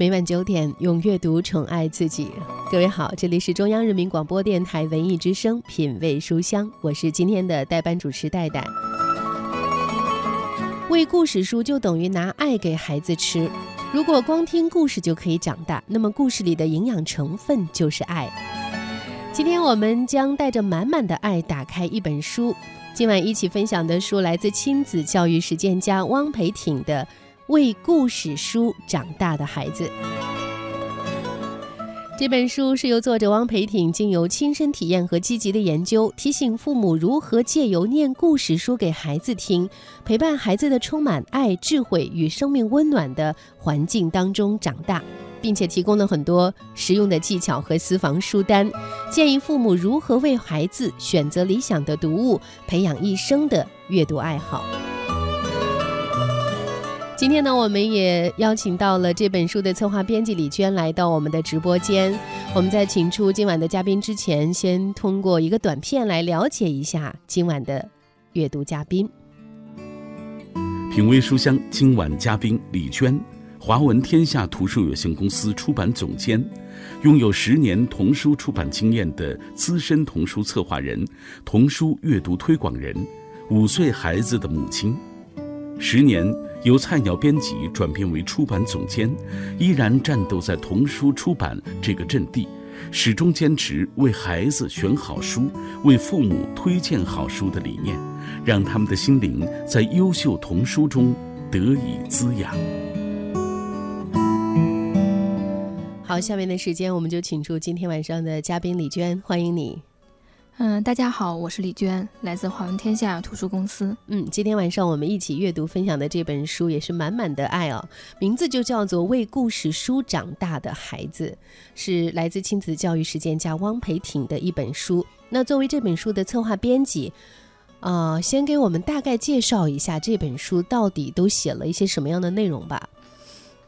每晚九点，用阅读宠爱自己。各位好，这里是中央人民广播电台文艺之声《品味书香》，我是今天的代班主持戴戴。喂故事书就等于拿爱给孩子吃。如果光听故事就可以长大，那么故事里的营养成分就是爱。今天我们将带着满满的爱打开一本书。今晚一起分享的书来自亲子教育实践家汪培挺的《为故事书长大的孩子》。这本书是由作者汪培挺经由亲身体验和积极的研究，提醒父母如何借由念故事书给孩子听，陪伴孩子的充满爱、智慧与生命温暖的环境当中长大。并且提供了很多实用的技巧和私房书单，建议父母如何为孩子选择理想的读物，培养一生的阅读爱好。今天呢，我们也邀请到了这本书的策划编辑李娟来到我们的直播间。我们在请出今晚的嘉宾之前，先通过一个短片来了解一下今晚的阅读嘉宾。品味书香，今晚嘉宾李娟。华文天下图书有限公司出版总监，拥有十年童书出版经验的资深童书策划人、童书阅读推广人，五岁孩子的母亲，十年由菜鸟编辑转变为出版总监，依然战斗在童书出版这个阵地，始终坚持为孩子选好书、为父母推荐好书的理念，让他们的心灵在优秀童书中得以滋养。好，下面的时间我们就请出今天晚上的嘉宾李娟，欢迎你。嗯，大家好，我是李娟，来自华文天下图书公司。嗯，今天晚上我们一起阅读分享的这本书也是满满的爱哦，名字就叫做《为故事书长大的孩子》，是来自亲子教育实践家汪培挺的一本书。那作为这本书的策划编辑，啊，先给我们大概介绍一下这本书到底都写了一些什么样的内容吧。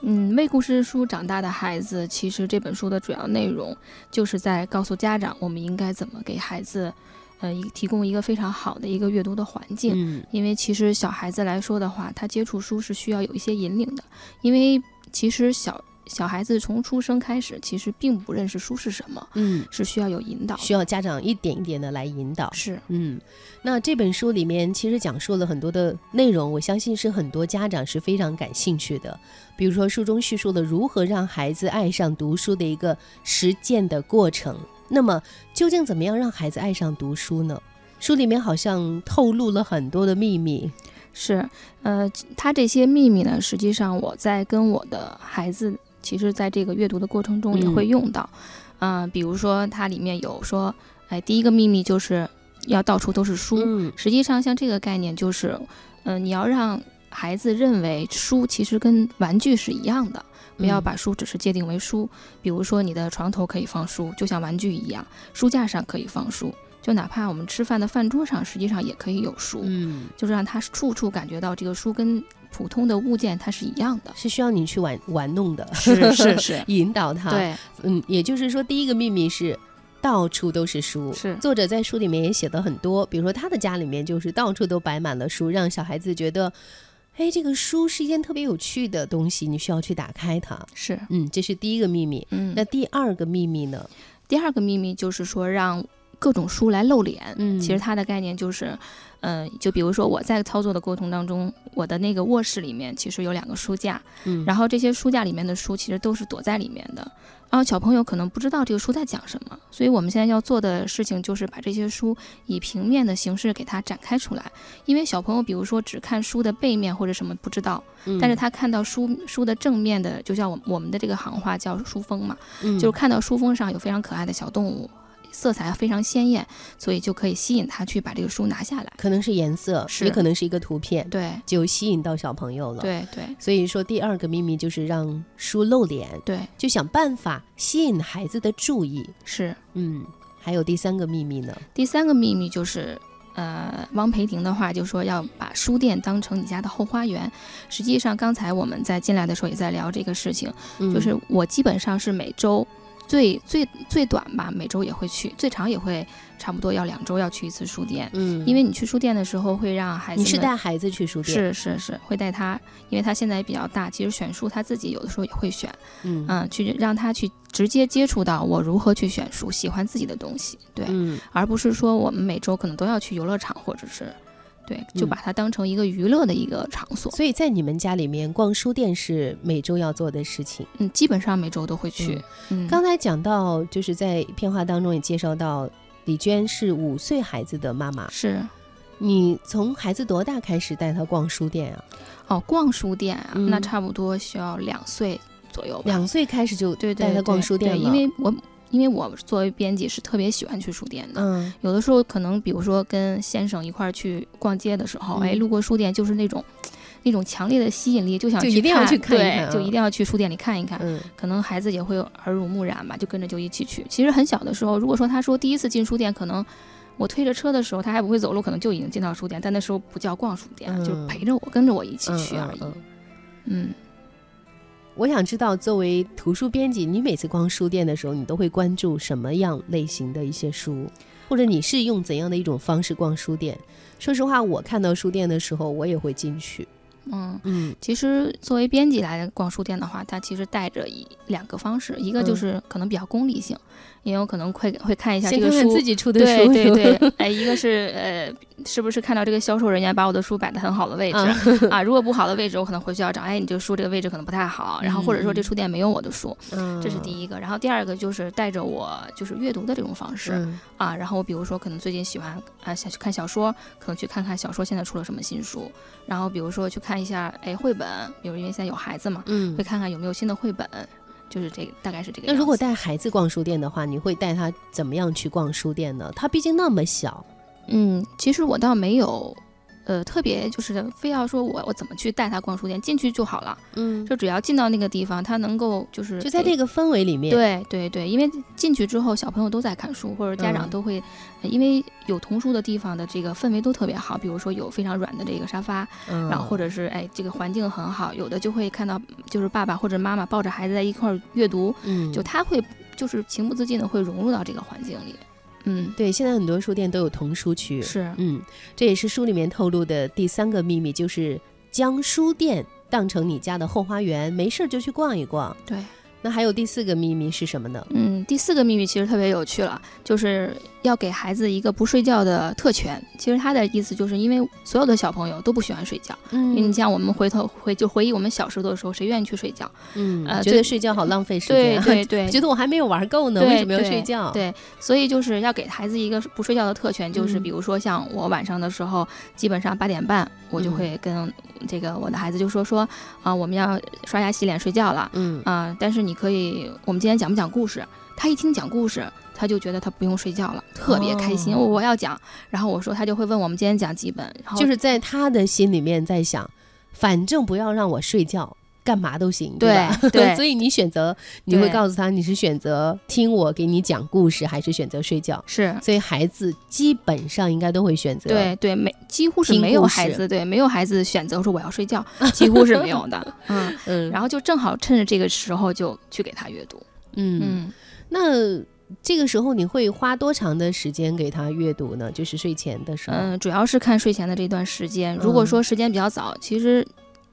嗯，为故事书长大的孩子，其实这本书的主要内容就是在告诉家长，我们应该怎么给孩子，呃，提供一个非常好的一个阅读的环境。嗯，因为其实小孩子来说的话，他接触书是需要有一些引领的，因为其实小。小孩子从出生开始，其实并不认识书是什么，嗯，是需要有引导，需要家长一点一点的来引导。是，嗯，那这本书里面其实讲述了很多的内容，我相信是很多家长是非常感兴趣的。比如说，书中叙述了如何让孩子爱上读书的一个实践的过程。那么，究竟怎么样让孩子爱上读书呢？书里面好像透露了很多的秘密。是，呃，他这些秘密呢，实际上我在跟我的孩子。其实，在这个阅读的过程中也会用到，嗯，比如说它里面有说，哎，第一个秘密就是要到处都是书。实际上，像这个概念就是，嗯，你要让孩子认为书其实跟玩具是一样的，不要把书只是界定为书。比如说，你的床头可以放书，就像玩具一样；书架上可以放书，就哪怕我们吃饭的饭桌上，实际上也可以有书。嗯，就是让他处处感觉到这个书跟。普通的物件它是一样的，是需要你去玩玩弄的，是 是是，引导他。对，嗯，也就是说，第一个秘密是到处都是书。是，作者在书里面也写的很多，比如说他的家里面就是到处都摆满了书，让小孩子觉得，哎，这个书是一件特别有趣的东西，你需要去打开它。是，嗯，这是第一个秘密。嗯，那第二个秘密呢？第二个秘密就是说让各种书来露脸。嗯，其实它的概念就是。嗯，就比如说我在操作的过程当中，我的那个卧室里面其实有两个书架，嗯，然后这些书架里面的书其实都是躲在里面的，然后小朋友可能不知道这个书在讲什么，所以我们现在要做的事情就是把这些书以平面的形式给它展开出来，因为小朋友比如说只看书的背面或者什么不知道，但是他看到书书的正面的，就像我我们的这个行话叫书封嘛，就是看到书封上有非常可爱的小动物。色彩非常鲜艳，所以就可以吸引他去把这个书拿下来。可能是颜色，也可能是一个图片，对，就吸引到小朋友了。对对，所以说第二个秘密就是让书露脸，对，就想办法吸引孩子的注意。是，嗯，还有第三个秘密呢？第三个秘密就是，呃，汪培婷的话就说要把书店当成你家的后花园。实际上，刚才我们在进来的时候也在聊这个事情，就是我基本上是每周。最最最短吧，每周也会去；最长也会差不多要两周要去一次书店。嗯，因为你去书店的时候会让孩子，你是带孩子去书店，是是是会带他，因为他现在也比较大，其实选书他自己有的时候也会选，嗯嗯，去让他去直接接触到我如何去选书，喜欢自己的东西，对，嗯而不是说我们每周可能都要去游乐场或者是。对，就嗯把它当成一个娱乐的一个场所。所以在你们家里面，逛书店是每周要做的事情。嗯，基本上每周都会去。嗯，刚才讲到，就是在片花当中也介绍到，李娟是五岁孩子的妈妈。是你从孩子多大开始带他逛书店啊？哦，逛书店啊，嗯那差不多需要两岁左右吧。两岁开始就对对带他逛书店了，对因为我因为我作为编辑是特别喜欢去书店的。嗯有的时候可能，比如说跟先生一块儿去逛街的时候，嗯哎，路过书店就是那种，那种强烈的吸引力，就想去就一定要去看一对，看啊就一定要去书店里看一看。嗯可能孩子也会耳濡目染吧，就跟着就一起去。其实很小的时候，如果说他说第一次进书店，可能我推着车的时候，他还不会走路，可能就已经进到书店，但那时候不叫逛书店，嗯就是陪着我，跟着我一起嗯去而已。嗯嗯嗯我想知道，作为图书编辑，你每次逛书店的时候，你都会关注什么样类型的一些书，或者你是用怎样的一种方式逛书店？说实话，我看到书店的时候，我也会进去。嗯，嗯。其实作为编辑来逛书店的话，它其实带着一两个方式，一个就嗯。是可能比较功利性，也有可能会会看一下这个书看看自己出的书，对对对，哎，一个是呃，是不是看到这个销售人员把我的书摆的很好的位置啊 啊？如果不好的位置，我可能回去要找，哎，你这个书这个位置可能不太好，然后或者说这嗯书店没有我的书，嗯，这是第一个。然后第二个就是带着我就是阅读的这种方式嗯啊，然后我比如说可能最近喜欢啊想去看小说，可能去看看小说现在出了什么新书，然后比如说去看一下哎绘本，比如因为现在有孩子嘛，嗯会。看看有没有新的绘本，就是这个大概是这个样。那如果带孩子逛书店的话，你会带他怎么样去逛书店呢？他毕竟那么小，嗯，其实我倒没有，呃，特别就是非要说我我怎么去带他逛书店，进去就好了，嗯，就只要进到那个地方，他能够就是就在那个氛围里面，，对对对，因为进去之后，小朋友都在看书，或者家长嗯。都会，呃因为有童书的地方的这个氛围都特别好，比如说有非常软的这个沙发，嗯，然后或者是哎这个环境很好，有的就会看到就是爸爸或者妈妈抱着孩子在一块儿阅读，嗯，就他会就是情不自禁的会融入到这个环境里，嗯，对，现在很多书店都有童书区，是，嗯，这也是书里面透露的第三个秘密，就是将书店当成你家的后花园，没事儿就去逛一逛。对。那还有第四个秘密是什么呢？嗯，第四个秘密其实特别有趣了，就是要给孩子一个不睡觉的特权。其实他的意思就是因为所有的小朋友都不喜欢睡觉，因为你嗯像我们回头回就回忆我们小时候的时候，谁愿意去睡觉？嗯，呃觉得睡觉好浪费时间，对 对觉得我还没有玩够呢，为什么要睡觉？，对，所以就是要给孩子一个不睡觉的特权，就是嗯比如说像我晚上的时候，基本上八点半我就嗯会跟这个我的孩子就说说啊、我们要刷牙洗脸睡觉了。嗯啊、但是你可以，我们今天讲不讲故事？他一听讲故事，他就觉得他不用睡觉了，特别开心。我要讲，然后我说他就会问我们今天讲几本，然后就是在他的心里面在想，反正不要让我睡觉，干嘛都行，对吧？对 所以你选择，你会告诉他你是选择听我给你讲故事，还是选择睡觉？是所以孩子基本上应该都会选择对对，没几乎是没有孩子对没有孩子选择说我要睡觉，几乎是没有的。嗯，嗯，然后就正好趁着这个时候就去给他阅读。嗯，嗯。那这个时候你会花多长的时间给他阅读呢？就是睡前的时候。嗯，主要是看睡前的这段时间。如果嗯说时间比较早，其实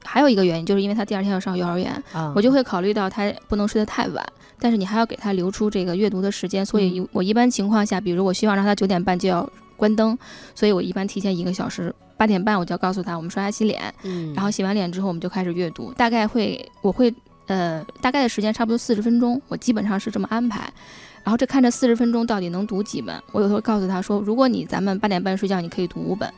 还有一个原因，就是因为他第二天要上幼儿园，啊，我就会考虑到他不能睡得太晚，但是你还要给他留出这个阅读的时间。所以嗯我一般情况下，比如我希望让他九点半就要关灯，所以我一般提前一个小时，八点半我就要告诉他我们刷牙洗脸，嗯，然后洗完脸之后我们就开始阅读，大概会我会呃大概的时间差不多四十分钟，我基本上是这么安排。然后这看这四十分钟到底能读几本，我有时候告诉他说，如果你咱们八点半睡觉，你可以读五本，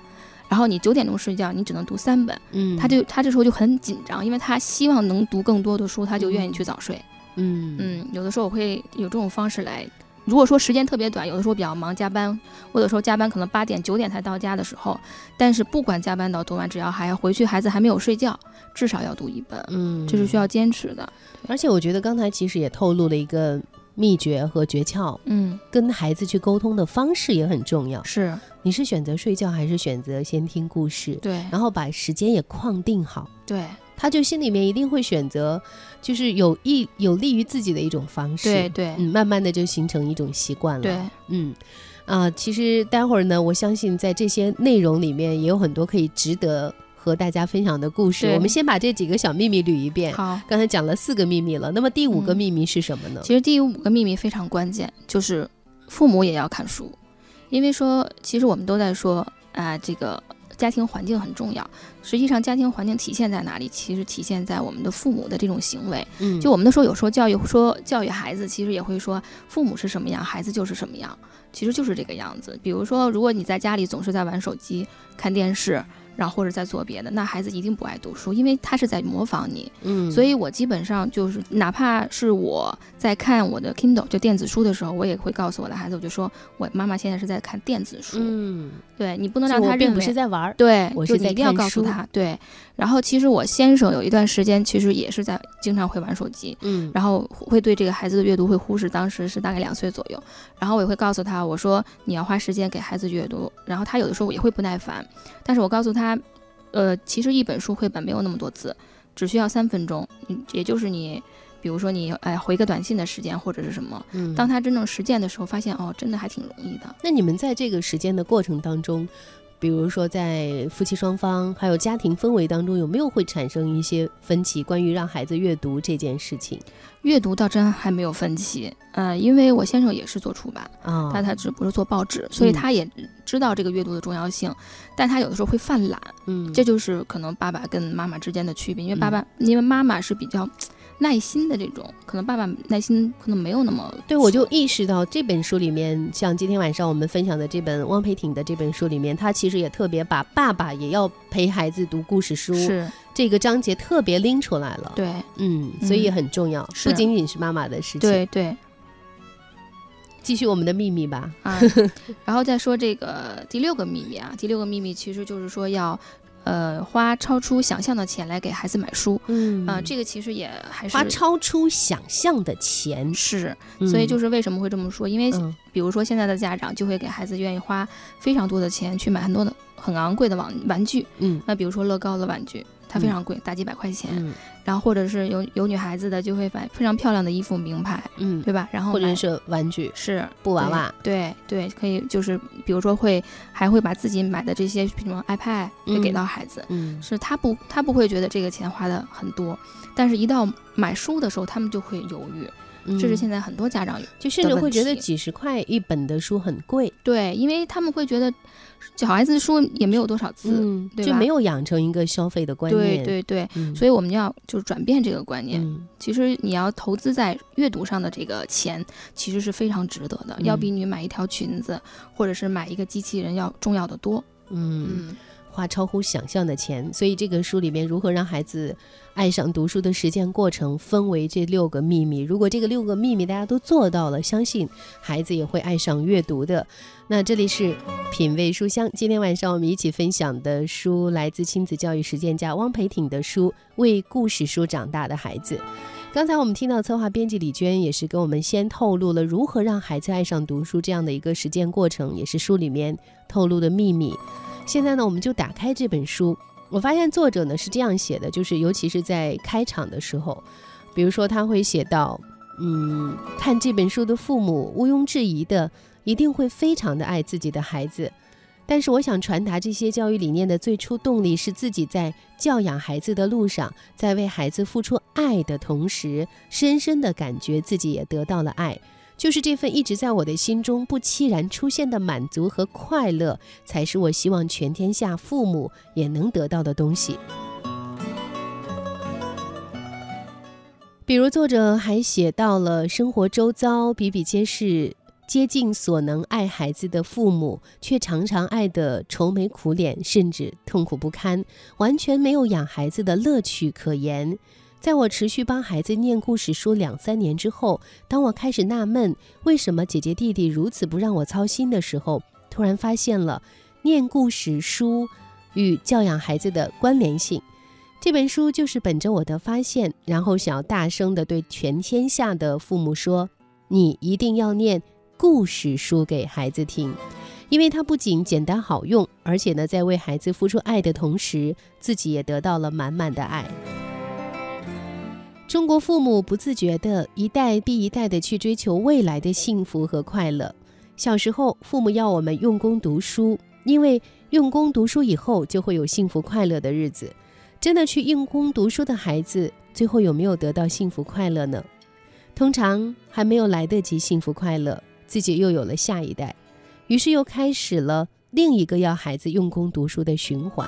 然后你九点钟睡觉，你只能读三本。嗯，他就他这时候就很紧张，因为他希望能读更多的书，他就愿意去早睡。嗯嗯，有的时候我会有这种方式来。如果说时间特别短，有的时候比较忙加班，我有时候加班可能八点九点才到家的时候，但是不管加班到多晚，只要还要回去，孩子还没有睡觉，至少要读一本，嗯，这是需要坚持的。而且我觉得刚才其实也透露了一个秘诀和诀窍，嗯，跟孩子去沟通的方式也很重要。是你是选择睡觉，还是选择先听故事？对然后把时间也框定好，对他就心里面一定会选择，就是有益有利于自己的一种方式。对对，嗯，慢慢的就形成一种习惯了。对，嗯，啊，其实待会儿呢，我相信在这些内容里面也有很多可以值得和大家分享的故事。我们先把这几个小秘密捋一遍。好。刚才讲了四个秘密了，那么第五个嗯秘密是什么呢？其实第五个秘密非常关键，就是父母也要看书，因为说其实我们都在说啊、这个家庭环境很重要。实际上，家庭环境体现在哪里？其实体现在我们的父母的这种行为。嗯，就我们的时候，有时候教育说教育孩子，其实也会说父母是什么样，孩子就是什么样，其实就是这个样子。比如说，如果你在家里总是在玩手机、看电视，然后或者在做别的，那孩子一定不爱读书，因为他是在模仿你。嗯，所以我基本上就是，哪怕是我在看我的 Kindle 就电子书的时候，我也会告诉我的孩子，我就说我妈妈现在是在看电子书，嗯，对你不能让他认为我并不是在玩儿。对，我就是你一定要告诉他对。然后其实我先生有一段时间其实也是在经常会玩手机，嗯，然后会对这个孩子的阅读会忽视，当时是大概两岁左右，然后我也会告诉他，我说你要花时间给孩子阅读，然后他有的时候也会不耐烦，但是我告诉他，呃，其实一本书绘本没有那么多字，只需要三分钟，嗯，也就是你。比如说你哎回个短信的时间或者是什么，嗯当他真正实践的时候，发现哦，真的还挺容易的。那你们在这个实践的过程当中，比如说在夫妻双方还有家庭氛围当中，有没有会产生一些分歧？关于让孩子阅读这件事情阅读倒真还没有分歧，呃，因为我先生也是做出版，啊，但他只不是做报纸，所以嗯他也知道这个阅读的重要性，但他有的时候会犯懒，嗯，这就是可能爸爸跟妈妈之间的区别，因为爸爸、因为妈妈是比较耐心的这种，可能爸爸耐心可能没有那么对，我就意识到这本书里面，像今天晚上我们分享的这本汪培挺的这本书里面，他其实也特别把爸爸也要陪孩子读故事书是这个章节特别拎出来了。，对嗯，所以很重要，是不仅仅是妈妈的事情。，对对继续我们的秘密吧。啊，然后再说这个第六个秘密啊，第六个秘密其实就是说要。呃，花超出想象的钱来给孩子买书。嗯。啊、这个其实也还是花超出想象的钱，是，所以就是是为什么会这么说？因为嗯。比如说现在的家长就会给孩子愿意花非常多的钱去买很多的很昂贵的玩玩具，嗯。那比如说乐高的玩具，它非嗯常贵，大几百块钱。嗯然后或者是有有女孩子的就会买非常漂亮的衣服，名牌，嗯，对吧？然后买或者是玩具、是布娃娃，对对，可以就是比如说会还会把自己买的这些什么 iPad 会给嗯到孩子，嗯是他不他不会觉得这个钱花的很多，但是一到买书的时候，他们就会犹豫，这是嗯现在很多家长就甚至会觉得几十块一本的书很贵，对，因为他们会觉得小孩子的书也没有多少字，嗯，对就没有养成一个消费的观对念，对对，嗯，所以我们要就是转变这个观念。嗯。其实你要投资在阅读上的这个钱，其实是非常值得的，嗯要比你买一条裙子或者是买一个机器人要重要的多。嗯，嗯，花超乎想象的钱，所以这个书里面如何让孩子爱上读书的实践过程，分为这六个秘密。如果这个六个秘密大家都做到了，相信孩子也会爱上阅读的。那这里是品味书香，今天晚上我们一起分享的书来自亲子教育实践家汪培挺的书《为故事书长大的孩子》。刚才我们听到策划编辑李娟也是跟我们先透露了如何让孩子爱上读书这样的一个实践过程，也是书里面透露的秘密。现在呢，我们就打开这本书，我发现作者呢是这样写的，就是尤其是在开场的时候，比如说他会写到，嗯，看这本书的父母毋庸置疑的一定会非常的爱自己的孩子。但是我想传达这些教育理念的最初动力是自己在教养孩子的路上，在为孩子付出爱的同时，深深的感觉自己也得到了爱。就是这份一直在我的心中不期然出现的满足和快乐，才是我希望全天下父母也能得到的东西。比如，作者还写到了生活周遭比比皆是竭尽所能爱孩子的父母，却常常爱得愁眉苦脸，甚至痛苦不堪，完全没有养孩子的乐趣可言。在我持续帮孩子念故事书两三年之后，当我开始纳闷为什么姐姐弟弟如此不让我操心的时候，突然发现了念故事书与教养孩子的关联性。这本书就是本着我的发现，然后想要大声的对全天下的父母说：你一定要念故事书给孩子听，因为它不仅简单好用，而且呢，在为孩子付出爱的同时，自己也得到了满满的爱。中国父母不自觉的一代比一代的去追求未来的幸福和快乐。小时候，父母要我们用功读书，因为用功读书以后就会有幸福快乐的日子。真的去用功读书的孩子，最后有没有得到幸福快乐呢？通常还没有来得及幸福快乐，自己又有了下一代，于是又开始了另一个要孩子用功读书的循环。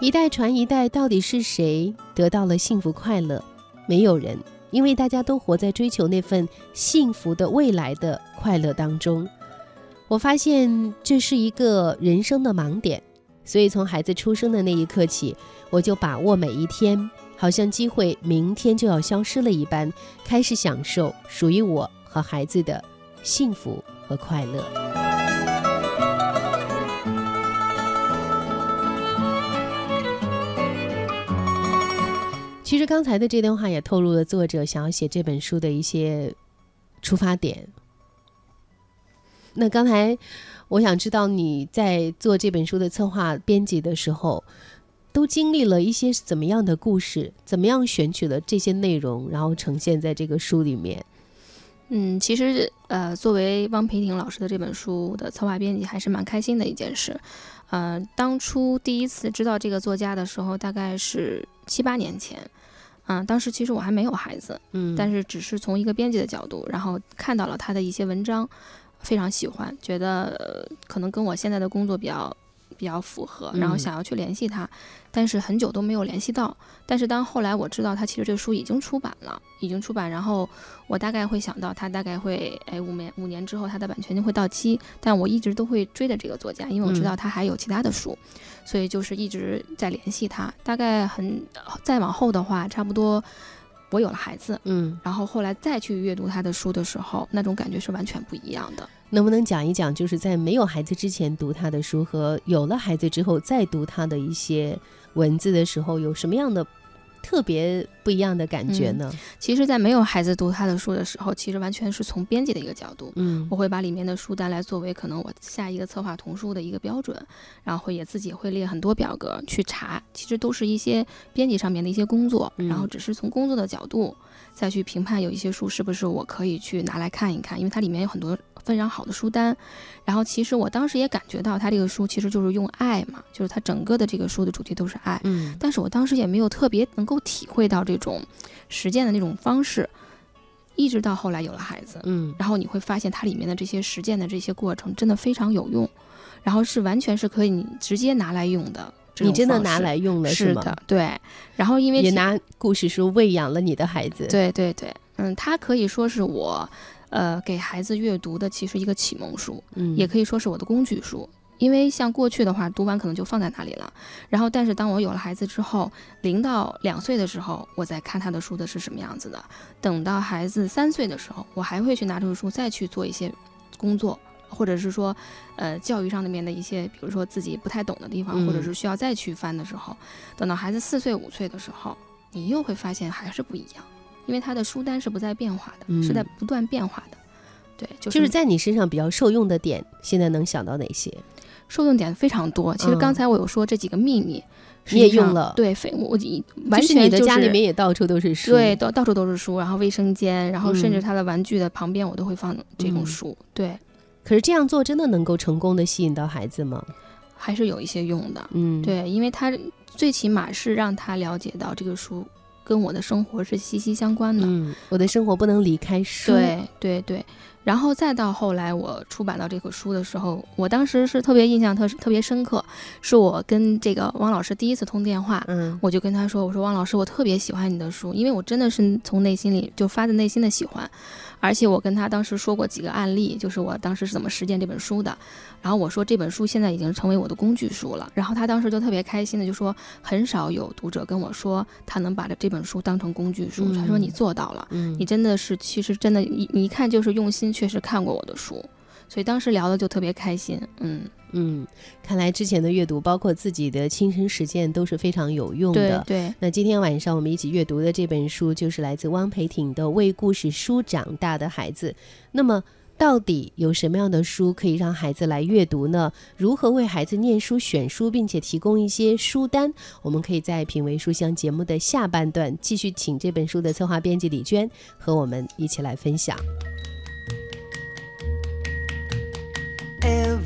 一代传一代，到底是谁得到了幸福快乐？没有人，因为大家都活在追求那份幸福的未来的快乐当中。我发现这是一个人生的盲点，所以从孩子出生的那一刻起，我就把握每一天，好像机会明天就要消失了一般，开始享受属于我和孩子的幸福和快乐。其实刚才的这段话也透露了作者想要写这本书的一些出发点。那刚才我想知道你在做这本书的策划编辑的时候，都经历了一些怎么样的故事？怎么样选取了这些内容，然后呈现在这个书里面？嗯，其实呃，作为汪培婷老师的这本书的策划编辑，还是蛮开心的一件事。呃，当初第一次知道这个作家的时候，大概是七八年前。嗯，当时其实我还没有孩子，嗯，但是只是从一个编辑的角度，然后看到了他的一些文章，非常喜欢，觉得可能跟我现在的工作比较比较符合，然后想要去联系他，但是很久都没有联系到。但是当后来我知道他其实这个书已经出版了，已经出版，然后我大概会想到他大概会，哎，五年五年之后他的版权就会到期，但我一直都会追着这个作家，因为我知道他还有其他的书。所以就是一直在联系他，大概很再往后的话，差不多我有了孩子，嗯，然后后来再去阅读他的书的时候，那种感觉是完全不一样的。能不能讲一讲，就是在没有孩子之前读他的书和有了孩子之后再读他的一些文字的时候，有什么样的？特别不一样的感觉呢。其实，在没有孩子读他的书的时候，其实完全是从编辑的一个角度，嗯，我会把里面的书单来作为可能我下一个策划童书的一个标准，然后也自己会列很多表格去查，其实都是一些编辑上面的一些工作，然后只是从工作的角度再去评判有一些书是不是我可以去拿来看一看，因为它里面有很多。非常好的书单，然后其实我当时也感觉到他这个书其实就是用爱嘛，就是他整个的这个书的主题都是爱。嗯，但是我当时也没有特别能够体会到这种实践的那种方式，一直到后来有了孩子，嗯，然后你会发现它里面的这些实践的这些过程真的非常有用，然后是完全是可以你直接拿来用的。你真的拿来用了是吗？对，然后因为也拿故事书喂养了你的孩子。对对对，嗯，他可以说是我。呃，给孩子阅读的其实一个启蒙书，嗯，也可以说是我的工具书。因为像过去的话，读完可能就放在那里了。然后，但是当我有了孩子之后，零到两岁的时候，我在看他的书的是什么样子的。等到孩子三岁的时候，我还会去拿这个书再去做一些工作，或者是说，呃，教育上那边的一些，比如说自己不太懂的地方，或者是需要再去翻的时候，等到孩子四岁五岁的时候，你又会发现还是不一样。因为他的书单是不在变化的，是在不断变化的。对，就是在你身上比较受用的点，现在能想到哪些？受用点非常多。其实刚才我有说这几个秘密，你也用了。对，非我完全你的家里面也到处都是书，对，到到处都是书。然后卫生间，然后甚至他的玩具的旁边，我都会放这种书。对。可是这样做真的能够成功的吸引到孩子吗？还是有一些用的。嗯，对，因为他最起码是让他了解到这个书。跟我的生活是息息相关的，嗯，我的生活不能离开书，对对对。然后再到后来，我出版到这本书的时候，我当时是特别印象特特别深刻，是我跟这个汪老师第一次通电话，嗯，我就跟他说，我说汪老师，我特别喜欢你的书，因为我真的是从内心里就发自内心的喜欢，而且我跟他当时说过几个案例，就是我当时是怎么实践这本书的，然后我说这本书现在已经成为我的工具书了，然后他当时就特别开心的就说，很少有读者跟我说他能把这本书当成工具书，他说你做到了，嗯，你真的是其实真的你你一看就是用心。确实看过我的书，所以当时聊的就特别开心。嗯嗯，看来之前的阅读，包括自己的亲身实践，都是非常有用的。对，那今天晚上我们一起阅读的这本书，就是来自汪培挺的《为故事书长大的孩子》。那么。到底有什么样的书可以让孩子来阅读呢？如何为孩子念书、选书，并且提供一些书单？我们可以在《品味书香》节目的下半段继续请这本书的策划编辑李娟和我们一起来分享。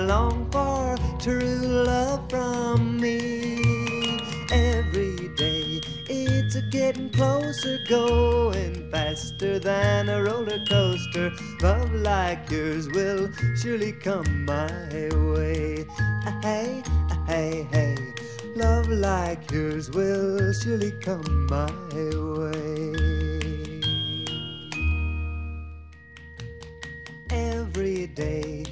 Long for true love from me? Every day it's a getting closer, going faster than a roller coaster. Love like yours will surely come my way. Hey, hey, hey. Love like yours will surely come my way. Every day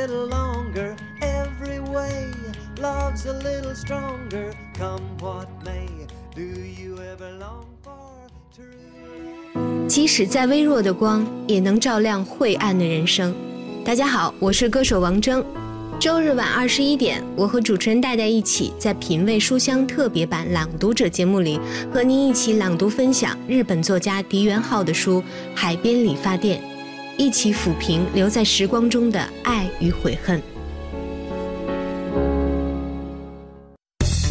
Little longer. Every way love's a little stronger. Come what may, do you ever long for true? 即使再微弱的光，也能照亮晦暗的人生。大家好，我是歌手王铮。周日晚二十一点，我和主持人戴戴一起在《品味书香》特别版朗读者节目里，和您一起朗读分享日本作家狄元浩的书《海边理发店》，一起抚平留在时光中的爱与悔恨。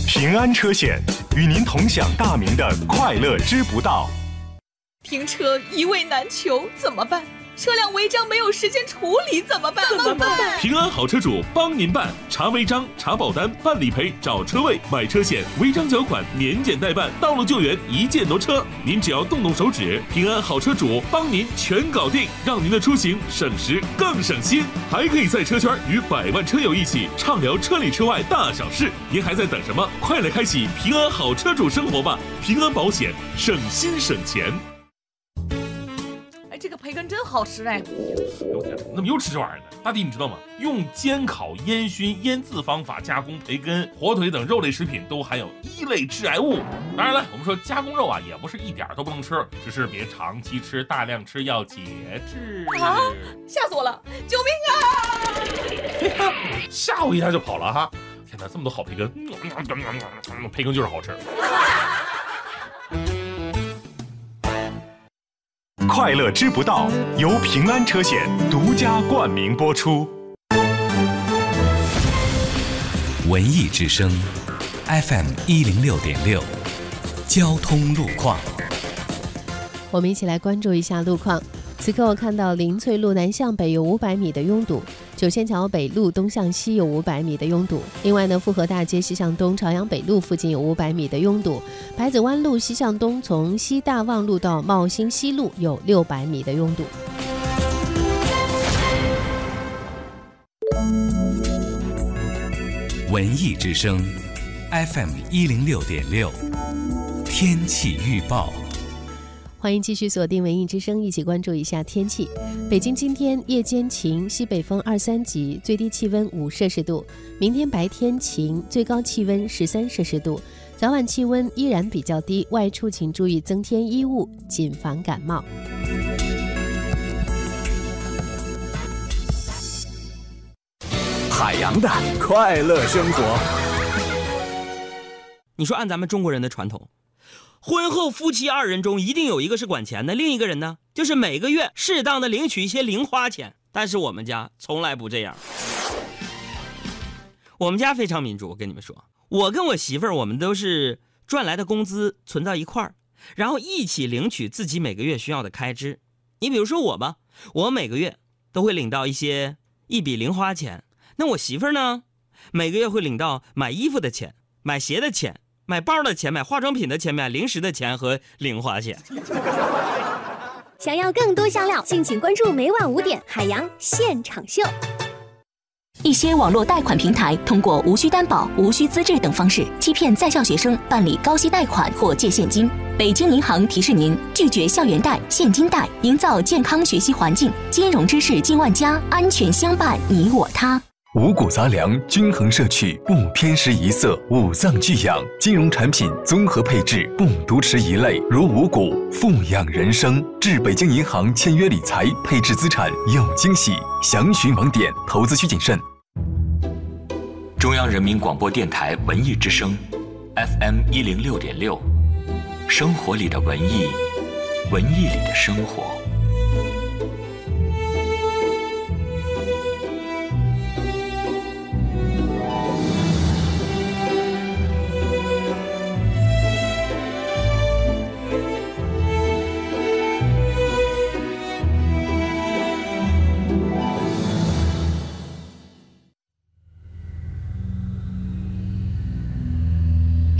平安车险与您同享大明的快乐知不道。停车一位难求，怎么办？车辆违章没有时间处理怎么办？怎么办？平安好车主帮您办，查违章、查保单、办理赔、找车位、买车险，违章缴款年检代办，道路救援一键挪车。您只要动动手指，平安好车主帮您全搞定，让您的出行省时更省心。还可以在车圈与百万车友一起畅聊车里车外大小事。您还在等什么？快来开启平安好车主生活吧！平安保险，省心省钱。培根真好吃哎！哎呦我天，怎么又吃这玩意儿呢？大弟，你知道吗？用煎烤、烟熏、腌渍方法加工培根、火腿等肉类食品都含有一类致癌物。当然了，我们说加工肉啊，也不是一点儿都不能吃，只是别长期吃，大量吃要节制。啊吓死我了！救命啊！吓我一下就跑了哈！天哪，这么多好培根，嗯培根就是好吃。快乐知不道由平安车险独家冠名播出。文艺之声，FM 一零六点六，交通路况。我们一起来关注一下路况。此刻我看到林翠路南向北有五百米的拥堵，九仙桥北路东向西有五百米的拥堵。另外呢，复河大街西向东朝阳北路附近有五百米的拥堵，牌子湾路西向东从西大望路到茂兴西路有六百米的拥堵。文艺之声，FM 一零六点六，天气预报。欢迎继续锁定文艺之声，一起关注一下天气。北京今天夜间晴，西北风二三级，最低气温五摄氏度。明天白天晴，最高气温十三摄氏度，早晚气温依然比较低，外出请注意增添衣物，谨防感冒。海洋的快乐生活。你说按咱们中国人的传统，婚后夫妻二人中一定有一个是管钱的，另一个人呢，就是每个月适当的领取一些零花钱。但是我们家从来不这样，我们家非常民主。我跟你们说，我跟我媳妇儿，我们都是赚来的工资存到一块儿，然后一起领取自己每个月需要的开支。你比如说我吧，我每个月都会领到一些一笔零花钱。那我媳妇儿呢，每个月会领到买衣服的钱、买鞋的钱、买包的钱、买化妆品的钱、买零食的钱和零花钱。想要更多香料，敬请关注每晚五点《海洋现场秀》。一些网络贷款平台通过无需担保、无需资质等方式欺骗在校学生办理高息贷款或借现金。北京银行提示您：拒绝校园贷、现金贷，营造健康学习环境。金融知识进万家，安全相伴你我他。五谷杂粮，均衡摄取，不偏食一色，五脏俱养。金融产品综合配置，不独持一类，如五谷，富养人生。至北京银行签约理财，配置资产有惊喜。详询网点，投资需谨慎。中央人民广播电台文艺之声，FM 一零六点六，生活里的文艺，文艺里的生活。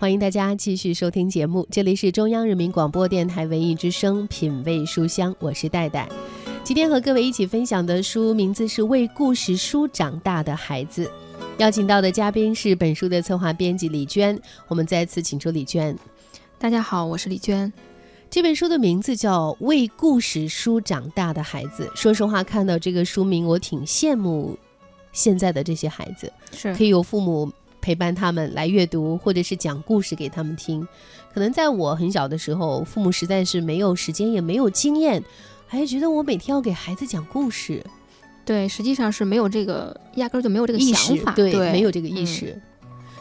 欢迎大家继续收听节目，这里是中央人民广播电台文艺之声《品味书香》，我是戴戴。今天和各位一起分享的书名字是《为故事书长大的孩子》，邀请到的嘉宾是本书的策划编辑李娟。我们再次请出李娟。大家好，我是李娟。这本书的名字叫《为故事书长大的孩子》。说实话，看到这个书名，我挺羡慕现在的这些孩子，是可以有父母。陪伴他们来阅读，或者是讲故事给他们听。可能在我很小的时候，父母实在是没有时间，也没有经验，还觉得我每天要给孩子讲故事。对，实际上是没有这个，压根儿就没有这个意想法，对，对没有这个意识。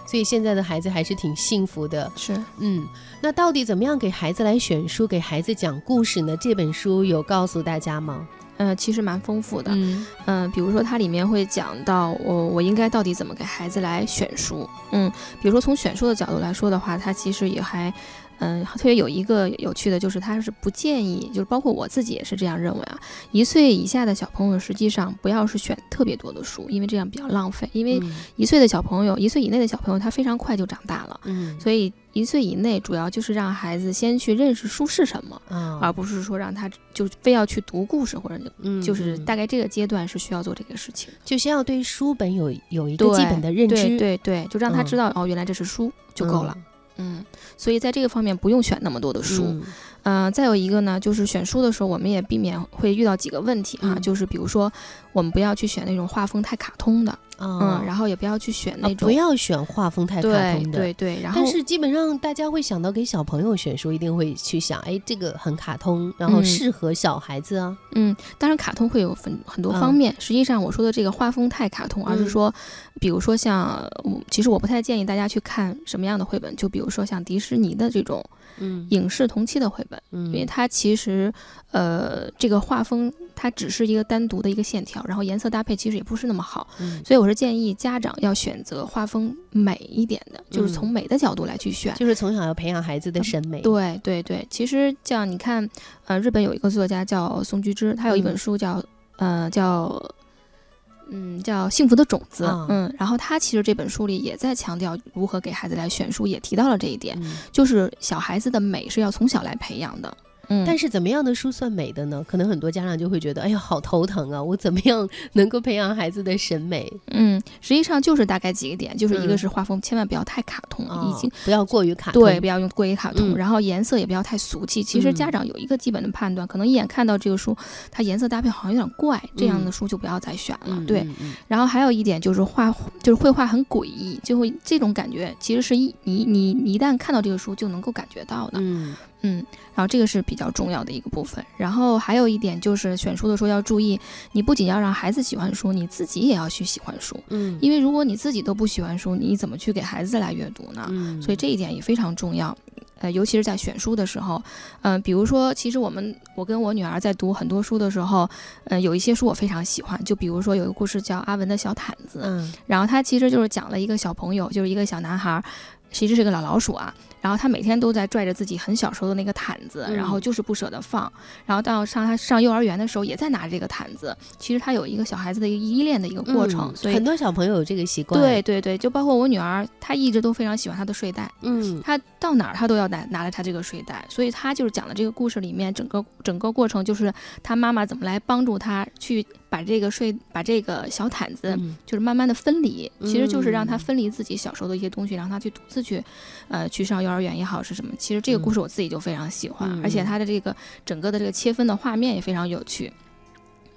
所以现在的孩子还是挺幸福的。是，嗯，那到底怎么样给孩子来选书，给孩子讲故事呢？这本书有告诉大家吗？呃，其实蛮丰富的。嗯嗯、比如说它里面会讲到我我应该到底怎么给孩子来选书。嗯，比如说从选书的角度来说的话，它其实也还。嗯，特别有一个有趣的就是，他是不建议，就是包括我自己也是这样认为啊。一岁以下的小朋友，实际上不要是选特别多的书，因为这样比较浪费。因为一岁的小朋友，一岁以内的小朋友，他非常快就长大了。嗯所以一岁以内，主要就是让孩子先去认识书是什么，啊而不是说让他就非要去读故事或者就嗯就是嗯大概这个阶段是需要做这个事情。就先要对书本有有一对个基本的认知，对对对，就让他嗯知道、哦，原来这是书就够了。嗯，所以在这个方面不用选那么多的书。嗯。嗯、再有一个呢，就是选书的时候，我们也避免会遇到几个问题啊，嗯。就是比如说，我们不要去选那种画风太卡通的，啊嗯，然后也不要去选那啊种、不要选画风太卡通的，对对，然后但是基本上大家会想到给小朋友选书，一定会去想，哎，这个很卡通，然后嗯。适合小孩子啊。嗯，当然卡通会有很很多方面。实际上我说的这个画风太卡通，而是嗯。说，比如说像，嗯其实我不太建议大家去看什么样的绘本，就比如说像迪士尼的这种嗯。影视同期的绘本，嗯。因为它其实，呃，这个画风它只是一个单独的一个线条，然后颜色搭配其实也不是那么好，嗯。所以我是建议家长要选择画风美一点的，就是嗯从美的角度来去选。就是从小要培养孩子的审美。对对对，其实像你看，呃，日本有一个作家叫松居之，他有一本嗯书叫、呃叫嗯叫《幸福的种子》，啊嗯，然后他其实这本书里也在强调如何给孩子来选书，也提到了这一点，嗯就是小孩子的美是要从小来培养的。嗯，但是怎么样的书算美的呢？可能很多家长就会觉得，哎呀，好头疼啊！我怎么样能够培养孩子的审美？嗯，实际上就是大概几个点，就是一个嗯是画风千万不要太卡通，哦已经不要过于卡通。对，不要用过于卡通，嗯然后颜色也不要太俗气。其实家嗯长有一个基本的判断，可能一眼看到这个书，它颜色搭配好像有点怪，这样的嗯书就不要再选了。嗯对，然后还有一点就是画，就是绘画很诡异，就会这种感觉，其实是一你你你一旦看到这个书就能够感觉到的。嗯嗯，然后这个是比较重要的一个部分。然后还有一点就是选书的时候要注意，你不仅要让孩子喜欢书，你自己也要去喜欢书。嗯因为如果你自己都不喜欢书，你怎么去给孩子来阅读呢？嗯所以这一点也非常重要。呃，尤其是在选书的时候，嗯、比如说，其实我们我跟我女儿在读很多书的时候，呃，有一些书我非常喜欢，就比如说有一个故事叫《阿文的小毯子》，嗯然后它其实就是讲了一个小朋友，就是一个小男孩儿，其实是个老老鼠啊。然后他每天都在拽着自己很小时候的那个毯子，嗯然后就是不舍得放。然后到上他上幼儿园的时候，也在拿着这个毯子。其实他有一个小孩子的一个依恋的一个过程，嗯所以很多小朋友有这个习惯。对对对，就包括我女儿，她一直都非常喜欢她的睡袋。嗯，她到哪儿她都要拿拿着她这个睡袋，所以她就是讲的这个故事里面整个整个过程，就是她妈妈怎么来帮助她去把这个睡把这个小毯子，嗯就是慢慢的分离，其实就是让她嗯分离自己小时候的一些东西，让她去独自去，呃，去上幼儿园也好是什么。其实这个故事我自己就非常喜欢，嗯而且它的这个整个的这个切分的画面也非常有趣。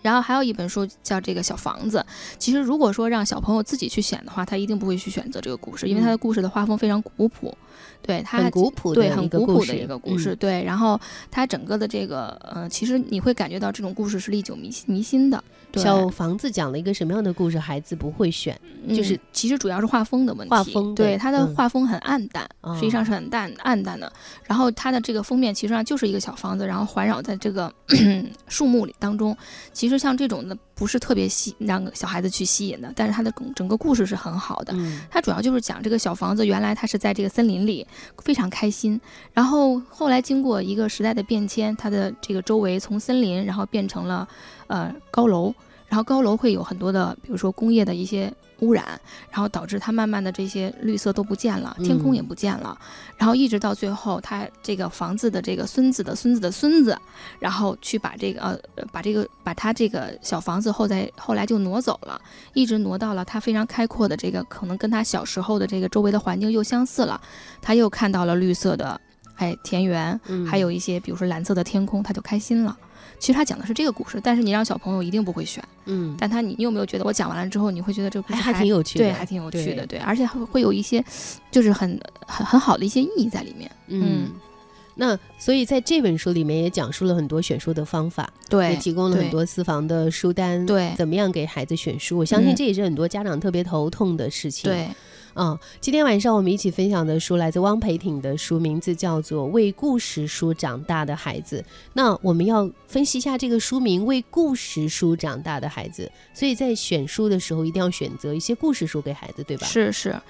然后还有一本书叫这个小房子。其实如果说让小朋友自己去选的话，他一定不会去选择这个故事，因为他的故事的画风非常古朴，对它嗯很古朴的对很一个故事古朴的一个故事，嗯对。然后它整个的这个呃，其实你会感觉到这种故事是历久弥弥新的。小房子讲了一个什么样的故事，孩子不会选，就是嗯其实主要是画风的问题，画风对它的嗯画风很暗淡，哦实际上是很淡暗淡的。然后它的这个封面其实上就是一个小房子，然后环绕在这个 树木里当中。其实像这种的不是特别吸让小孩子去吸引的，但是它的整整个故事是很好的。嗯它主要就是讲这个小房子原来它是在这个森林里非常开心，然后后来经过一个时代的变迁，它的这个周围从森林然后变成了呃高楼。然后高楼会有很多的，比如说工业的一些污染，然后导致它慢慢的这些绿色都不见了，天空也不见了，然后一直到最后，他这个房子的这个孙子的孙子的孙子，然后去把这个呃把这个把他这个小房子后在后来就挪走了，一直挪到了他非常开阔的这个，可能跟他小时候的这个周围的环境又相似了，他又看到了绿色的哎田园，嗯。还有一些比如说蓝色的天空，他就开心了。其实他讲的是这个故事，但是你让小朋友一定不会选。嗯，但他你你有没有觉得我讲完了之后，你会觉得这个故事还还挺有趣的对，还挺有趣的，对对，而且会会有一些就是很很很好的一些意义在里面。嗯。那所以在这本书里面也讲述了很多选书的方法，对也提供了很多私房的书单，对怎么样给孩子选书？我相信嗯这也是很多家长特别头痛的事情。对，嗯，今天晚上我们一起分享的书来自汪培挺的书，名字叫做《为故事书长大的孩子》。那我们要分析一下这个书名“为故事书长大的孩子”，所以在选书的时候一定要选择一些故事书给孩子，对吧？是是。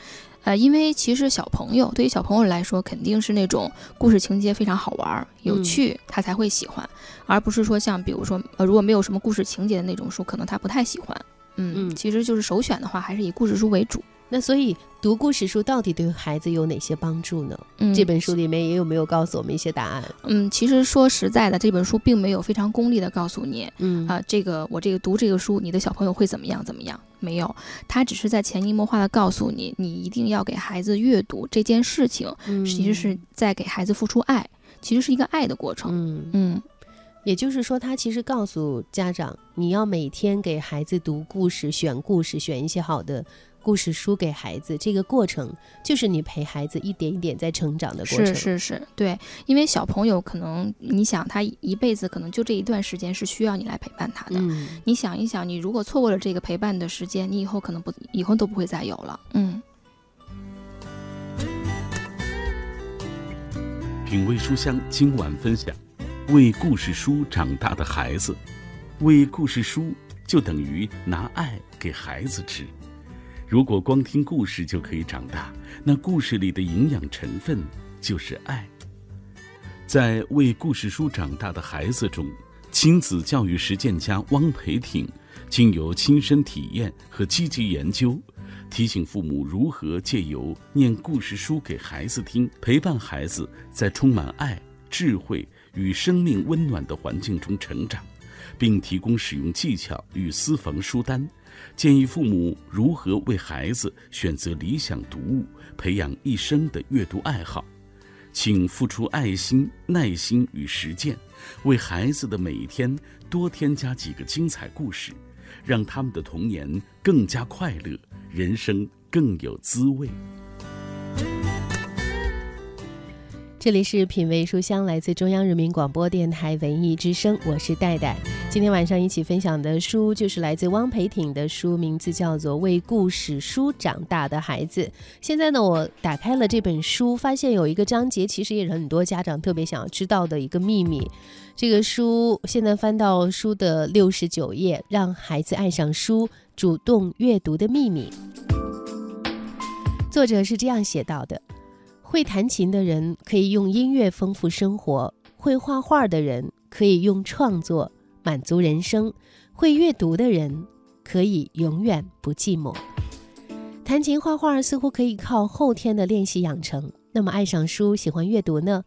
呃，因为其实小朋友对于小朋友来说，肯定是那种故事情节非常好玩、有趣，他才会喜欢，而不是说像比如说，呃，如果没有什么故事情节的那种书，可能他不太喜欢。嗯嗯，其实就是首选的话，还是以故事书为主。那所以读故事书到底对孩子有哪些帮助呢？嗯，这本书里面也有没有告诉我们一些答案？嗯，其实说实在的，这本书并没有非常功利的告诉你，嗯啊，这个我这个读这个书，你的小朋友会怎么样怎么样？没有，他只是在潜移默化的告诉你，你一定要给孩子阅读这件事情，其实是在给孩子付出爱，其实是一个爱的过程。嗯嗯。也就是说，他其实告诉家长，你要每天给孩子读故事，选故事，选一些好的故事书给孩子。这个过程就是你陪孩子一点一点在成长的过程。是是是，对，因为小朋友可能你想他一辈子可能就这一段时间是需要你来陪伴他的。嗯，你想一想，你如果错过了这个陪伴的时间，你以后可能不，以后都不会再有了。嗯。品味书香，今晚分享。为故事书长大的孩子，为故事书就等于拿爱给孩子吃。如果光听故事就可以长大，那故事里的营养成分就是爱。在为故事书长大的孩子中，亲子教育实践家汪培挺经由亲身体验和积极研究，提醒父母如何借由念故事书给孩子听，陪伴孩子在充满爱、智慧。与生命温暖的环境中成长，并提供使用技巧与私房书单，建议父母如何为孩子选择理想读物，培养一生的阅读爱好。请付出爱心、耐心与实践，为孩子的每一天多添加几个精彩故事，让他们的童年更加快乐，人生更有滋味。这里是品味书香，来自中央人民广播电台文艺之声，我是戴戴。今天晚上一起分享的书就是来自汪培挺的书，名字叫做《为故事书长大的孩子》。现在呢，我打开了这本书，发现有一个章节，其实也是很多家长特别想要知道的一个秘密。这个书现在翻到书的六十九页，让孩子爱上书，主动阅读的秘密。作者是这样写到的。会弹琴的人可以用音乐丰富生活，会画画的人可以用创作满足人生，会阅读的人可以永远不寂寞。弹琴画画似乎可以靠后天的练习养成，那么爱上书、喜欢阅读呢？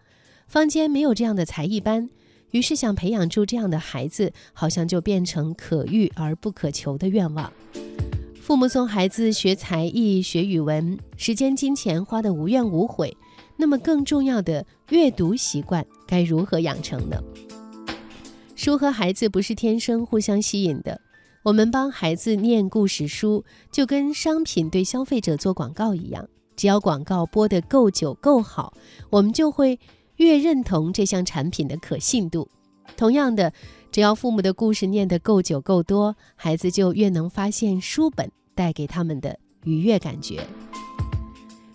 坊间没有这样的才艺班，于是想培养出这样的孩子，好像就变成可遇而不可求的愿望。父母送孩子学才艺、学语文，时间、金钱花得无怨无悔。那么，更重要的阅读习惯该如何养成呢？书和孩子不是天生互相吸引的。我们帮孩子念故事书，就跟商品对消费者做广告一样，只要广告播得够久、够好，我们就会越认同这项产品的可信度。同样的。只要父母的故事念得够久够多，孩子就越能发现书本带给他们的愉悦感觉。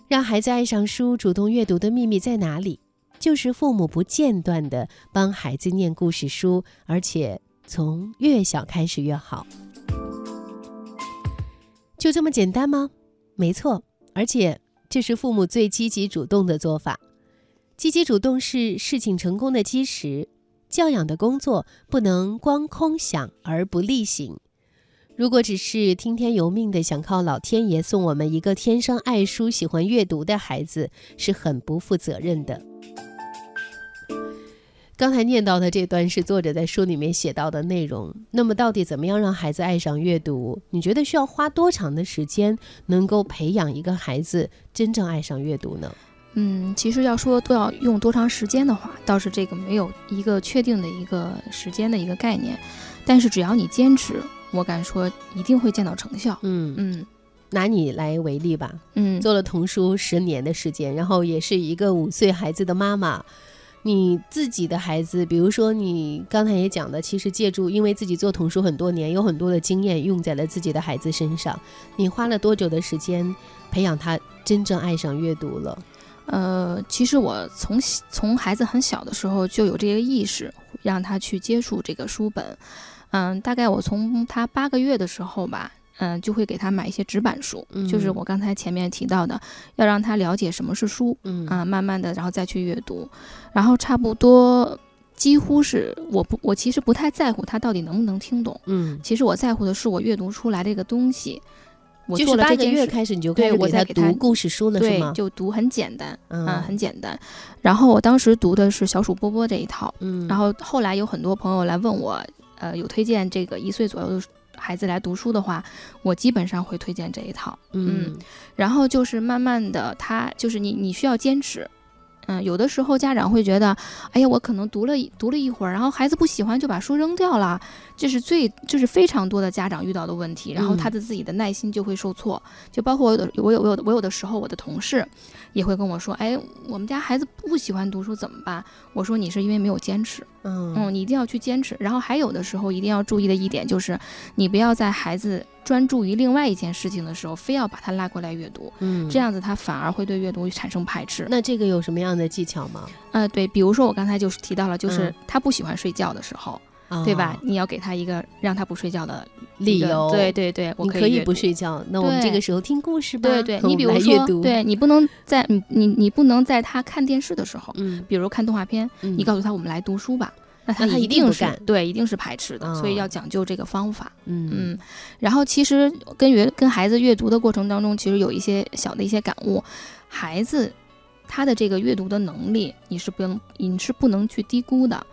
让孩子爱上书、主动阅读的秘密在哪里？就是父母不间断地帮孩子念故事书，而且从越小开始越好。就这么简单吗？没错，而且这是父母最积极主动的做法。积极主动是事情成功的基石。教养的工作不能光空想而不力行。如果只是听天由命的想靠老天爷送我们一个天生爱书、喜欢阅读的孩子，是很不负责任的。刚才念到的这段是作者在书里面写到的内容。那么，到底怎么样让孩子爱上阅读？你觉得需要花多长的时间，能够培养一个孩子真正爱上阅读呢？嗯，其实要说都要用多长时间的话，倒是这个没有一个确定的一个时间的一个概念。但是只要你坚持，我敢说一定会见到成效。嗯嗯，拿你来为例吧。嗯，做了童书十年的时间，然后也是一个五岁孩子的妈妈。你自己的孩子，比如说你刚才也讲的，其实借助因为自己做童书很多年，有很多的经验用在了自己的孩子身上。你花了多久的时间培养他真正爱上阅读了？呃，其实我从从孩子很小的时候就有这个意识，让他去接触这个书本。嗯，大概我从他八个月的时候吧，嗯，就会给他买一些纸板书，就是我刚才前面提到的，要让他了解什么是书，嗯啊，慢慢的，然后再去阅读，然后差不多几乎是我不，我其实不太在乎他到底能不能听懂，嗯，其实我在乎的是我阅读出来这个东西。我就是做了八个月开始你就开对始给他读故事书了是对吗就读很简单，嗯啊，很简单。然后我当时读的是小鼠波波这一套，嗯然后后来有很多朋友来问我，呃，有推荐这个一岁左右的孩子来读书的话，我基本上会推荐这一套，嗯然后就是慢慢的，他就是你你需要坚持。嗯，有的时候家长会觉得，哎呀，我可能读了一读了一会儿，然后孩子不喜欢就把书扔掉了，这是最就是非常多的家长遇到的问题，然后他的自己的耐心就会受挫，就包括我有我有我有的我有的时候我的同事也会跟我说，哎，我们家孩子不喜欢读书怎么办？我说你是因为没有坚持，嗯你一定要去坚持。然后还有的时候一定要注意的一点就是，你不要在孩子专注于另外一件事情的时候，非要把他拉过来阅读，嗯这样子他反而会对阅读产生排斥。那这个有什么样的技巧吗？呃，对，比如说我刚才就是提到了，就是嗯他不喜欢睡觉的时候，哦对吧？你要给他一个让他不睡觉的理由对对对，我你可以不睡觉，那我们这个时候听故事吧。对对，你比如说，对你不能在你你你不能在他看电视的时候，嗯，比如看动画片，嗯你告诉他我们来读书吧，那他一一定是对，一定是排斥的，所以哦要讲究这个方法。嗯嗯，然后其实跟阅跟孩子阅读的过程当中，其实有一些小的一些感悟，孩子他的这个阅读的能力，你是不能你是不能去低估的。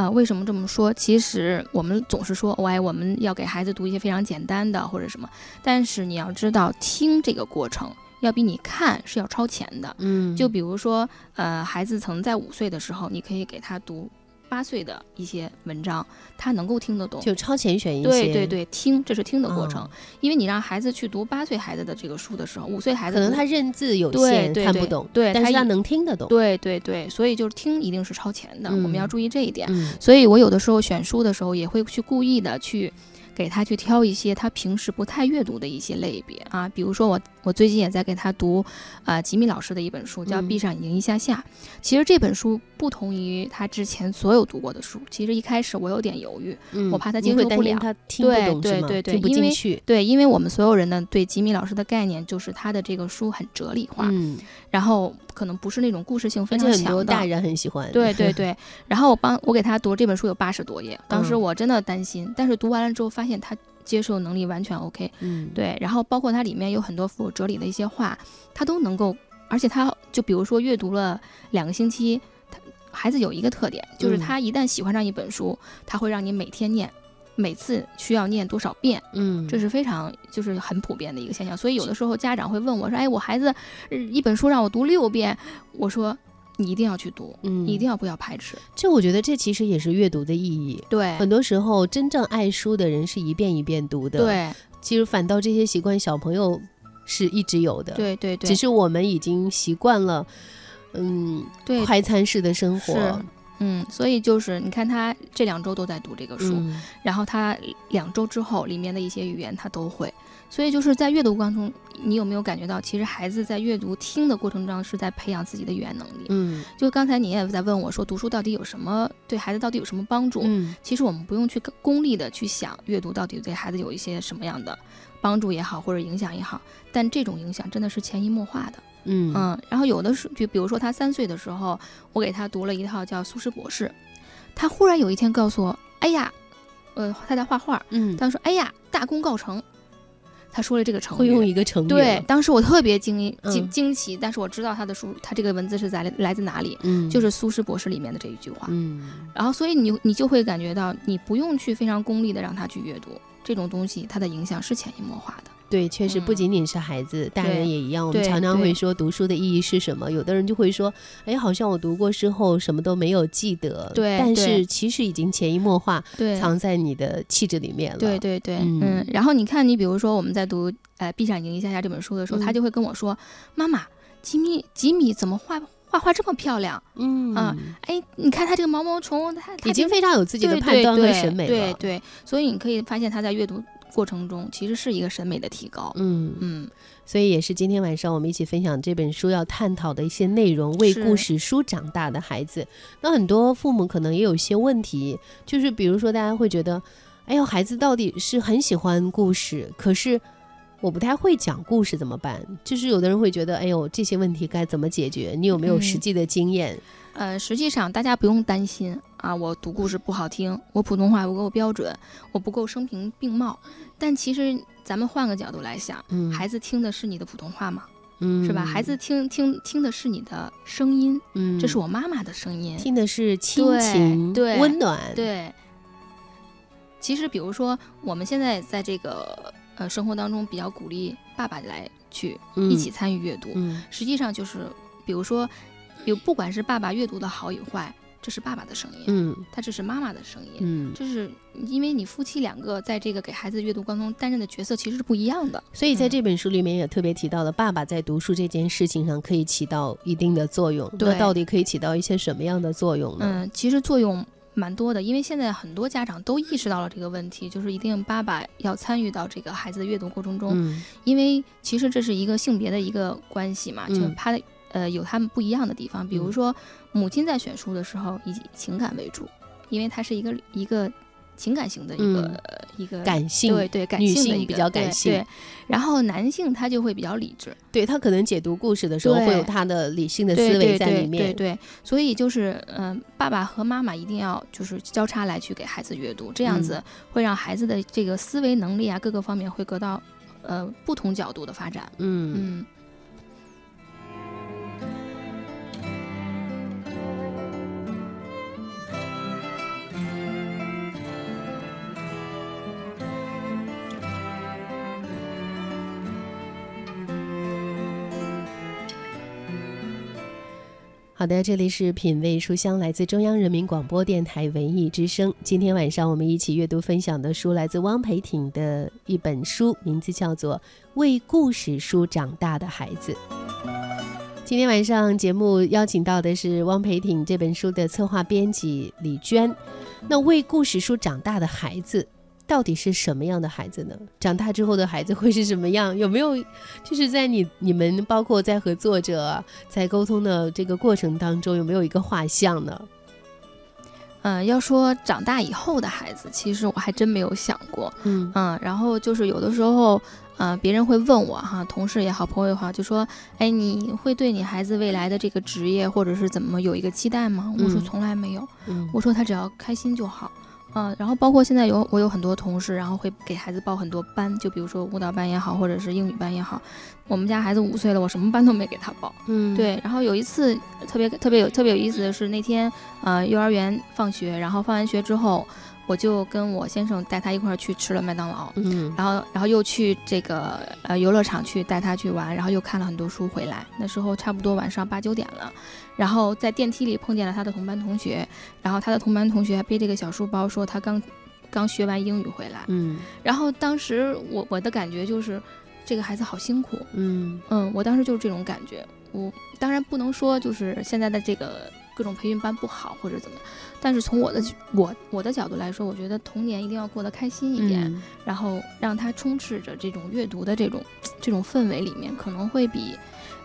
呃，为什么这么说？其实我们总是说，哎，我们要给孩子读一些非常简单的或者什么，但是你要知道，听这个过程要比你看是要超前的。嗯就比如说，呃，孩子曾在五岁的时候，你可以给他读八岁的一些文章，他能够听得懂，就超前选一些。对对对，听这是听的过程，嗯因为你让孩子去读八岁孩子的这个书的时候，五岁孩子可能他认字有对限，对对看不懂，对，但是他一能听得懂。对对对，所以就是听一定是超前的，我们要嗯注意这一点。嗯所以我有的时候选书的时候，也会去故意的去。给他去挑一些他平时不太阅读的一些类别啊，比如说我我最近也在给他读，呃，吉米老师的一本书，叫《嗯闭上眼睛一下下》。其实这本书不同于他之前所有读过的书。其实一开始我有点犹豫，嗯我怕他接受不了，他听不对懂对对对，听不因为进去对，因为我们所有人呢对吉米老师的概念就是他的这个书很哲理化，嗯，然后可能不是那种故事性非常强的。很多大人很喜欢。对 对对，然后我帮我给他读这本书有八十多页，当时嗯我真的担心，但是读完了之后发现他接受能力完全 OK，嗯，对，然后包括它里面有很多富有哲理的一些话，他都能够，而且他就比如说阅读了两个星期，他孩子有一个特点，就是嗯他一旦喜欢上一本书，他会让你每天念。每次需要念多少遍？嗯，这是非常就是很普遍的一个现象。所以有的时候家长会问我说：“哎，我孩子呃一本书让我读六遍。”我说：“你一定要去读，嗯你一定要不要排斥。这我觉得这其实也是阅读的意义。对很多时候真正爱书的人是一遍一遍读的。对，其实反倒这些习惯小朋友是一直有的。对对对只是我们已经习惯了，嗯，对快餐式的生活。是，嗯，所以就是你看他这两周都在读这个书，嗯然后他两周之后里面的一些语言他都会，所以就是在阅读过程中，你有没有感觉到，其实孩子在阅读听的过程中是在培养自己的语言能力？嗯，就刚才你也在问我说，读书到底有什么对孩子到底有什么帮助？嗯，其实我们不用去功利的去想阅读到底对孩子有一些什么样的帮助也好，或者影响也好，但这种影响真的是潜移默化的。嗯。嗯，然后有的是，就比如说他三岁的时候，我给他读了一套叫《苏轼博士》，他忽然有一天告诉我：“哎呀，呃，他在画画，嗯，他说：‘哎呀，大功告成。’他说了这个成语，会用一个成语，对当时我特别惊惊嗯。惊奇，但是我知道他的书，他这个文字是在来自哪里，嗯。就是苏轼博士里面的这一句话，嗯，然后所以你你就会感觉到，你不用去非常功利的让他去阅读这种东西，它的影响是潜移默化的。对，确实不仅仅是孩子，大人也一样。我们常常会说读书的意义是什么？有的人就会说，哎，好像我读过之后什么都没有记得。对但是其实已经潜移默化，藏在你的气质里面了。对对对，嗯嗯然后你看，你比如说我们在读呃《闭上眼睛一下下》这本书的时候，他嗯就会跟我说：“妈妈，吉米吉米怎么画画画这么漂亮？嗯啊，哎，你看他这个毛毛虫，他他已经非常有自己的判断和审美了对对，所以你可以发现他在阅读过程中，其实是一个审美的提高。嗯嗯，所以也是今天晚上我们一起分享这本书要探讨的一些内容。为故事书长大的孩子，那很多父母可能也有一些问题，就是比如说大家会觉得，哎呦，孩子到底是很喜欢故事，可是。我不太会讲故事怎么办？就是有的人会觉得，哎呦，这些问题该怎么解决？你有没有实际的经验？呃，实际上大家不用担心啊，我读故事不好听，我普通话不够标准，我不够声情并茂。但其实咱们换个角度来想，嗯，孩子听的是你的普通话吗？嗯，是吧？孩子听听听的是你的声音，嗯，这是我妈妈的声音，听的是亲情，对，温暖，对。其实，比如说我们现在在这个。呃，生活当中比较鼓励爸爸来去一起参与阅读，实际上就是，比如说，有不管是爸爸阅读的好与坏，这是爸爸的声音，嗯，他这是妈妈的声音，嗯，这是因为你夫妻两个在这个给孩子阅读当中担任的角色其实是不一样的，所以在这本书里面也特别提到了爸爸在读书这件事情上可以起到一定的作用，那到底可以起到一些什么样的作用呢？嗯，其实作用。蛮多的，因为现在很多家长都意识到了这个问题，就是一定爸爸要参与到这个孩子的阅读过程中，因为其实这是一个性别的一个关系嘛，就是他呃有他们不一样的地方，比如说母亲在选书的时候以情感为主，因为它是一个一个。情感型的一个一个感性，对对，感性的比较感性。对，然后男性他就会比较理智，对他可能解读故事的时候会有他的理性的思维在里面。对对，所以就是嗯，爸爸和妈妈一定要就是交叉来去给孩子阅读，这样子会让孩子的这个思维能力啊各个方面会得到呃不同角度的发展。嗯嗯。好的，这里是品味书香，来自中央人民广播电台文艺之声。今天晚上我们一起阅读分享的书来自汪培挺的一本书，名字叫做《为故事书长大的孩子》。今天晚上节目邀请到的是汪培挺这本书的策划编辑李娟。那为故事书长大的孩子。到底是什么样的孩子呢？长大之后的孩子会是什么样？有没有就是在你你们包括在和作者在沟通的这个过程当中，有没有一个画像呢？嗯，要说长大以后的孩子，其实我还真没有想过。嗯嗯，然后就是有的时候，呃，别人会问我哈，同事也好，朋友也好，就说，哎，你会对你孩子未来的这个职业或者是怎么有一个期待吗？我说从来没有。嗯，我说他只要开心就好。嗯，然后包括现在有我有很多同事，然后会给孩子报很多班，就比如说舞蹈班也好，或者是英语班也好。我们家孩子五岁了，我什么班都没给他报。嗯，对。然后有一次特别特别有特别有意思的是，那天呃幼儿园放学，然后放完学之后。我就跟我先生带他一块儿去吃了麦当劳，嗯，然后然后又去这个呃游乐场去带他去玩，然后又看了很多书回来。那时候差不多晚上八九点了，然后在电梯里碰见了他的同班同学，然后他的同班同学还背着个小书包，说他刚刚学完英语回来，嗯，然后当时我我的感觉就是这个孩子好辛苦，嗯嗯，我当时就是这种感觉。我当然不能说就是现在的这个。各种培训班不好或者怎么，但是从我的我我的角度来说，我觉得童年一定要过得开心一点，然后让他充斥着这种阅读的这种这种氛围里面，可能会比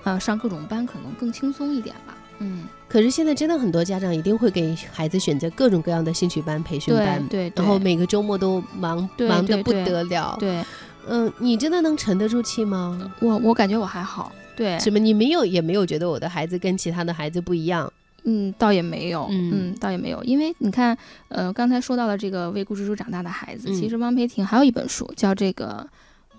呃上各种班可能更轻松一点吧。嗯，可是现在真的很多家长一定会给孩子选择各种各样的兴趣班、培训班，对，然后每个周末都忙忙得不得了。对，嗯，你真的能沉得住气吗？我我感觉我还好。对，什么？你没有也没有觉得我的孩子跟其他的孩子不一样？嗯，倒也没有，嗯，倒也没有，因为你看，呃，刚才说到了这个为故事书长大的孩子，其实汪培婷还有一本书叫这个，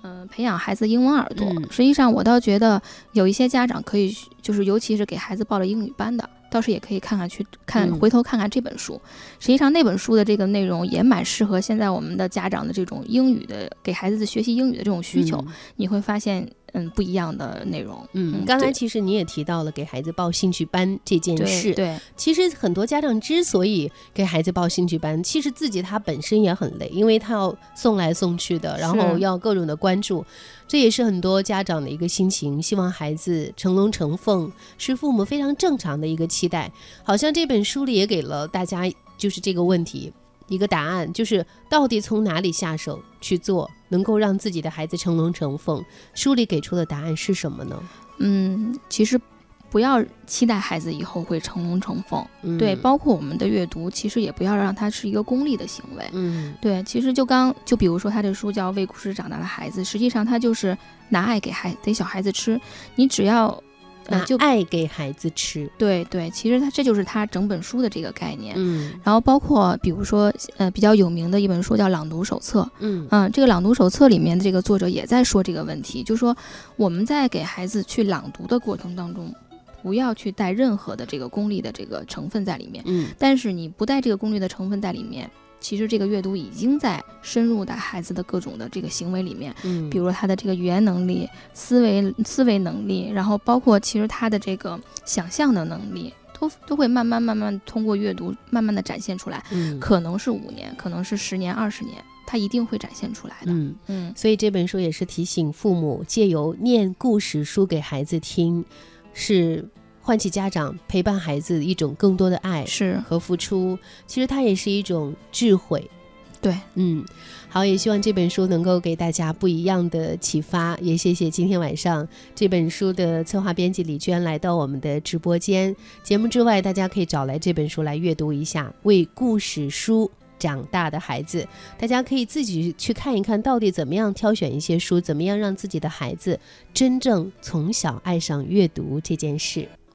嗯，培养孩子英文耳朵。实际上，我倒觉得有一些家长可以，就是尤其是给孩子报了英语班的。倒是也可以看看，去看回头看看这本书。实际上那本书的这个内容也蛮适合现在我们的家长的这种英语的给孩子学习英语的这种需求。你会发现，嗯，不一样的内容。嗯，刚才其实你也提到了给孩子报兴趣班这件事。对，其实很多家长之所以给孩子报兴趣班，其实自己他本身也很累，因为他要送来送去的，然后要各种的关注。这也是很多家长的一个心情，希望孩子成龙成凤，是父母非常正常的一个期待。好像这本书里也给了大家就是这个问题：一个答案，就是到底从哪里下手去做，能够让自己的孩子成龙成凤？书里给出的答案是什么呢？嗯，其实不要期待孩子以后会成龙成凤。嗯对，包括我们的阅读，其实也不要让它是一个功利的行为。嗯，对，其实就刚就比如说他这书叫《为故事长大的孩子》，实际上他就是拿爱给孩给小孩子吃，你只要。呃，拿就爱给孩子吃。对对，其实他这就是他整本书的这个概念。嗯然后包括比如说，呃，比较有名的一本书叫《朗读手册》。嗯嗯，这个朗读手册里面的这个作者也在说这个问题，就是说我们在给孩子去朗读的过程当中，不要去带任何的这个功利的这个成分在里面。嗯但是你不带这个功利的成分在里面，其实这个阅读已经在深入到孩子的各种的这个行为里面。嗯比如他的这个语言能力、思维思维能力，然后包括其实他的这个想象的能力，都都会慢慢慢慢通过阅读慢慢的展现出来。嗯可能是五年，可能是十年、二十年，他一定会展现出来的。嗯嗯所以这本书也是提醒父母，借由念故事书给孩子听，是唤起家长陪伴孩子一种更多的爱是和付出。其实它也是一种智慧。对，嗯，好，也希望这本书能够给大家不一样的启发。也谢谢今天晚上这本书的策划编辑李娟来到我们的直播间。节目之外，大家可以找来这本书来阅读一下，为故事书。长大的孩子，大家可以自己去看一看到底怎么样挑选一些书，怎么样让自己的孩子真正从小爱上阅读这件事。